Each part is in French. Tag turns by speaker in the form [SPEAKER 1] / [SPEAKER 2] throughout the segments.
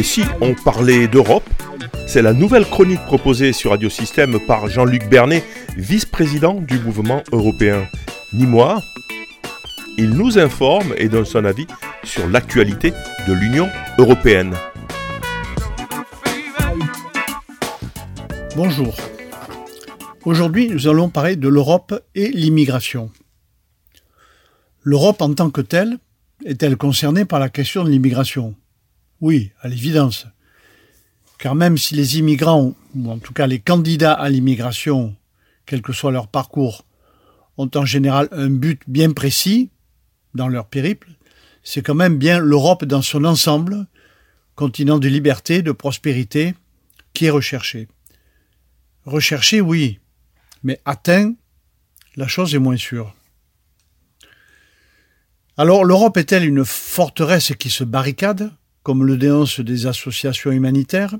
[SPEAKER 1] Et si on parlait d'Europe C'est la nouvelle chronique proposée sur Radio Système par Jean-Luc Bernet, vice-président du mouvement européen. Ni moi, il nous informe et donne son avis sur l'actualité de l'Union européenne.
[SPEAKER 2] Bonjour. Aujourd'hui, nous allons parler de l'Europe et l'immigration. L'Europe en tant que telle est-elle concernée par la question de l'immigration? Oui, à l'évidence. Car même si les immigrants, ou en tout cas les candidats à l'immigration, quel que soit leur parcours, ont en général un but bien précis dans leur périple, c'est quand même bien l'Europe dans son ensemble, continent de liberté, de prospérité, qui est recherché. Recherché, oui, mais atteint, la chose est moins sûre. Alors l'Europe est-elle une forteresse qui se barricade, comme le dénoncent des associations humanitaires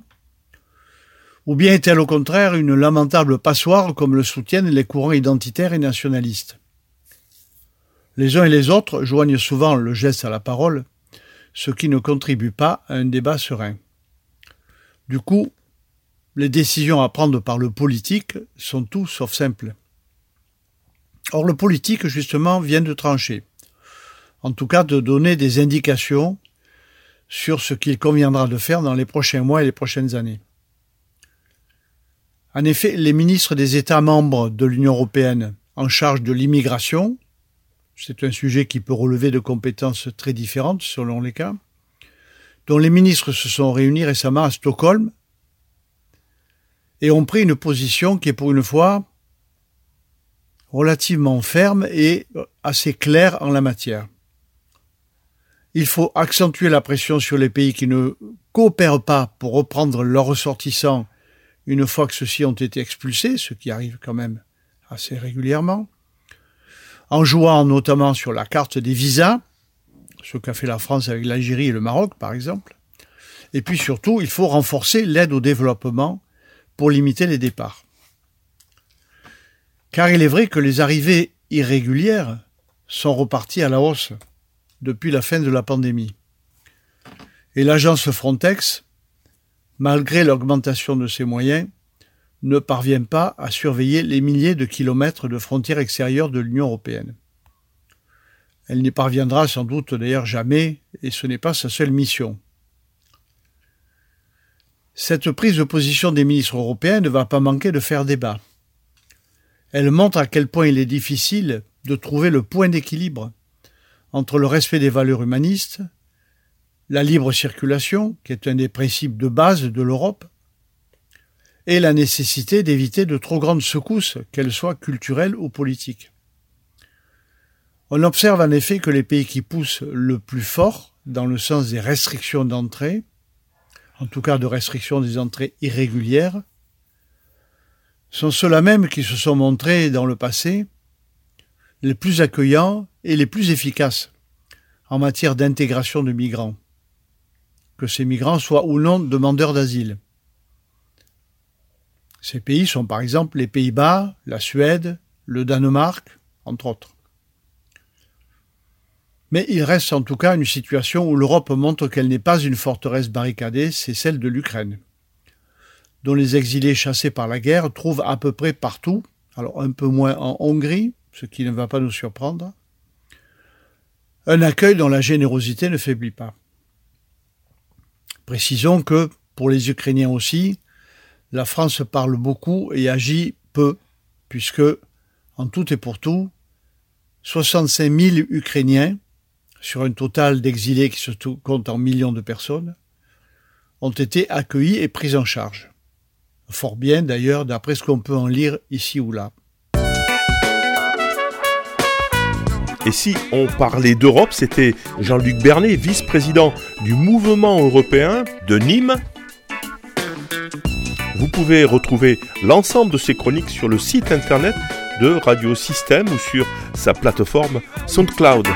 [SPEAKER 2] Ou bien est-elle au contraire une lamentable passoire, comme le soutiennent les courants identitaires et nationalistes? Les uns et les autres joignent souvent le geste à la parole, ce qui ne contribue pas à un débat serein. Du coup, les décisions à prendre par le politique sont tout sauf simples. Or, le politique, justement, vient de trancher. En tout cas, de donner des indications sur ce qu'il conviendra de faire dans les prochains mois et les prochaines années. En effet, les ministres des États membres de l'Union européenne en charge de l'immigration, c'est un sujet qui peut relever de compétences très différentes selon les cas, dont les ministres se sont réunis récemment à Stockholm et ont pris une position qui est pour une fois relativement ferme et assez claire en la matière. Il faut accentuer la pression sur les pays qui ne coopèrent pas pour reprendre leurs ressortissants une fois que ceux-ci ont été expulsés, ce qui arrive quand même assez régulièrement, en jouant notamment sur la carte des visas, ce qu'a fait la France avec l'Algérie et le Maroc par exemple, et puis surtout il faut renforcer l'aide au développement pour limiter les départs. Car il est vrai que les arrivées irrégulières sont reparties à la hausse depuis la fin de la pandémie. Et l'agence Frontex, malgré l'augmentation de ses moyens, ne parvient pas à surveiller les milliers de kilomètres de frontières extérieures de l'Union européenne. Elle n'y parviendra sans doute d'ailleurs jamais, et ce n'est pas sa seule mission. Cette prise de position des ministres européens ne va pas manquer de faire débat. Elle montre à quel point il est difficile de trouver le point d'équilibre entre le respect des valeurs humanistes, la libre circulation, qui est un des principes de base de l'Europe, et la nécessité d'éviter de trop grandes secousses, qu'elles soient culturelles ou politiques. On observe en effet que les pays qui poussent le plus fort dans le sens des restrictions d'entrée en tout cas de restriction des entrées irrégulières, sont ceux-là même qui se sont montrés dans le passé les plus accueillants et les plus efficaces en matière d'intégration de migrants, que ces migrants soient ou non demandeurs d'asile. Ces pays sont par exemple les Pays-Bas, la Suède, le Danemark, entre autres. Mais il reste en tout cas une situation où l'Europe montre qu'elle n'est pas une forteresse barricadée, c'est celle de l'Ukraine, dont les exilés chassés par la guerre trouvent à peu près partout, alors un peu moins en Hongrie, ce qui ne va pas nous surprendre, un accueil dont la générosité ne faiblit pas. Précisons que, pour les Ukrainiens aussi, la France parle beaucoup et agit peu, puisque, en tout et pour tout, 65 000 Ukrainiens, sur un total d'exilés qui se compte en millions de personnes, ont été accueillis et pris en charge. Fort bien d'ailleurs, d'après ce qu'on peut en lire ici ou là.
[SPEAKER 1] Et si on parlait d'Europe, c'était Jean-Luc Bernet, vice-président du mouvement européen de Nîmes. Vous pouvez retrouver l'ensemble de ces chroniques sur le site internet de Radio Système ou sur sa plateforme SoundCloud.